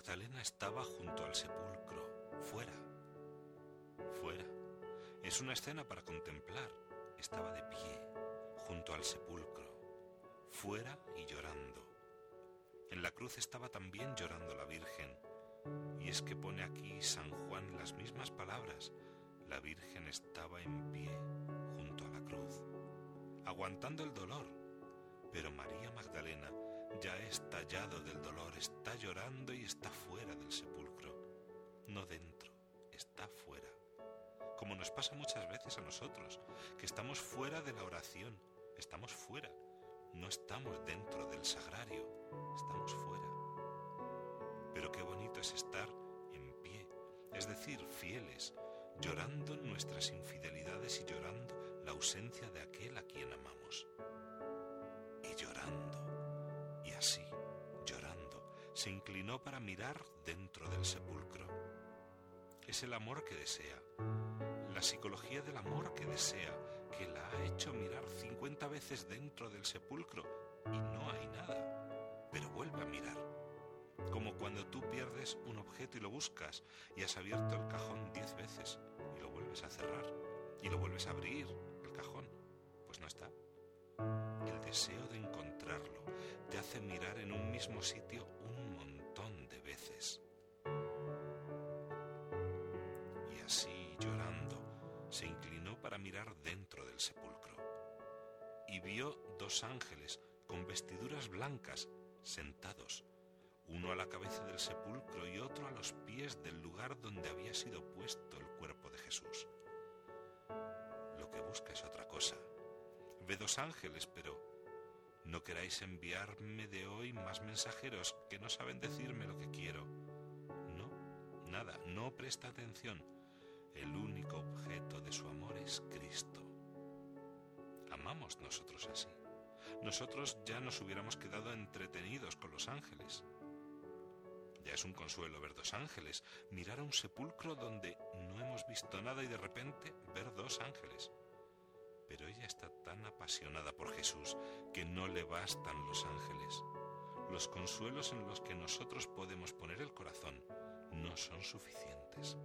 Magdalena estaba junto al sepulcro, fuera, fuera. Es una escena para contemplar. Estaba de pie, junto al sepulcro, fuera y llorando. En la cruz estaba también llorando la Virgen. Y es que pone aquí San Juan las mismas palabras. La Virgen estaba en pie, junto a la cruz, aguantando el dolor. Ya estallado del dolor, está llorando y está fuera del sepulcro. No dentro, está fuera. Como nos pasa muchas veces a nosotros, que estamos fuera de la oración, estamos fuera, no estamos dentro del sagrario, estamos fuera. Pero qué bonito es estar en pie, es decir, fieles, llorando nuestras infidelidades y llorando la ausencia de aquel a quien amamos. Así, llorando, se inclinó para mirar dentro del sepulcro. Es el amor que desea, la psicología del amor que desea, que la ha hecho mirar 50 veces dentro del sepulcro y no hay nada, pero vuelve a mirar. Como cuando tú pierdes un objeto y lo buscas y has abierto el cajón 10 veces y lo vuelves a cerrar y lo vuelves a abrir el cajón, pues no está. El deseo de encontrarlo hace mirar en un mismo sitio un montón de veces. Y así, llorando, se inclinó para mirar dentro del sepulcro. Y vio dos ángeles con vestiduras blancas sentados, uno a la cabeza del sepulcro y otro a los pies del lugar donde había sido puesto el cuerpo de Jesús. Lo que busca es otra cosa ve dos ángeles, pero ¿no queráis enviarme de hoy más mensajeros que no saben decirme lo que quiero? No, nada, no presta atención. El único objeto de su amor es Cristo. Amamos nosotros así. Nosotros ya nos hubiéramos quedado entretenidos con los ángeles. Ya es un consuelo ver dos ángeles, mirar a un sepulcro donde no hemos visto nada y de repente ver dos ángeles pero ella está tan apasionada por Jesús que no le bastan los ángeles. Los consuelos en los que nosotros podemos poner el corazón no son suficientes.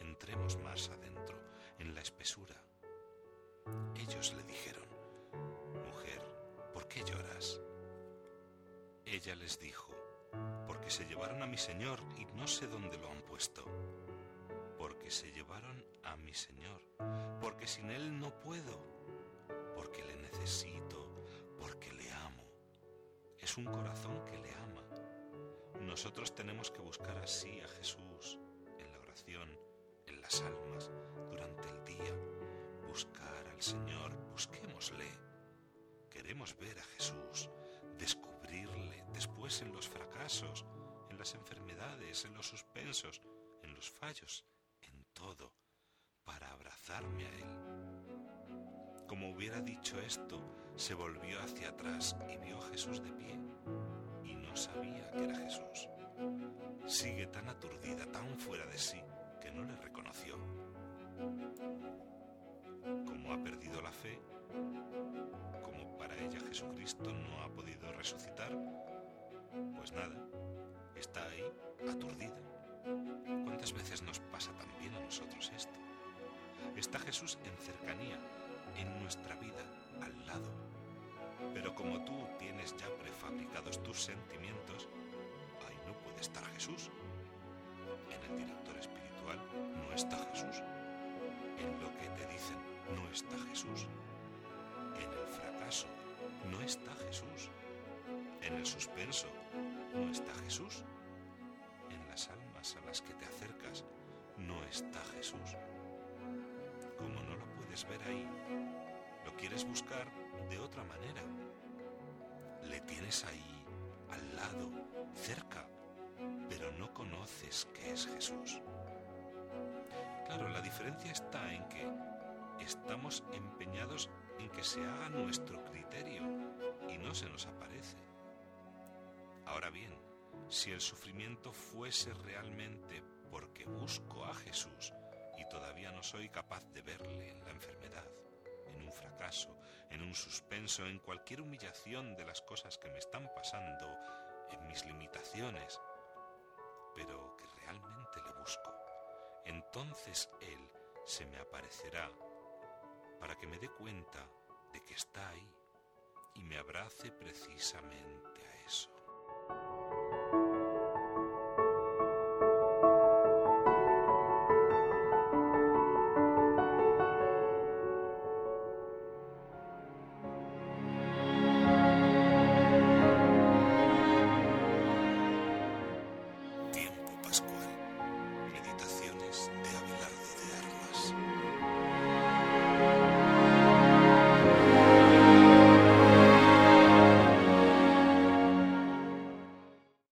Entremos más adentro, en la espesura. Ellos le dijeron, Ella les dijo, porque se llevaron a mi Señor y no sé dónde lo han puesto. Porque se llevaron a mi Señor, porque sin Él no puedo, porque le necesito, porque le amo. Es un corazón que le ama. Nosotros tenemos que buscar así a Jesús en la oración, en las almas, durante el día. Buscar al Señor, busquémosle. Queremos ver a Jesús, descubrirle, después en los fracasos, en las enfermedades, en los suspensos, en los fallos, en todo, para abrazarme a Él. Como hubiera dicho esto, se volvió hacia atrás y vio a Jesús de pie y no sabía que era Jesús. Sigue tan aturdida, tan fuera de sí, que no le reconoció. Como ha perdido la fe, como para ella Jesucristo no ha podido resucitar, pues nada, está ahí, aturdida. ¿Cuántas veces nos pasa también a nosotros esto? Está Jesús en cercanía, en nuestra vida, al lado. Pero como tú tienes ya prefabricados tus sentimientos, ahí no puede estar Jesús. En el director espiritual no está Jesús. En lo que te dicen no está está Jesús. En el suspenso no está Jesús. En las almas a las que te acercas no está Jesús. Como no lo puedes ver ahí, lo quieres buscar de otra manera. Le tienes ahí, al lado, cerca, pero no conoces que es Jesús. Claro, la diferencia está en que estamos empeñados en que se haga nuestro criterio y no se nos aparece. Ahora bien, si el sufrimiento fuese realmente porque busco a Jesús y todavía no soy capaz de verle en la enfermedad, en un fracaso, en un suspenso, en cualquier humillación de las cosas que me están pasando, en mis limitaciones, pero que realmente le busco. Entonces Él se me aparecerá para que me dé cuenta de que está ahí y me abrace precisamente a eso.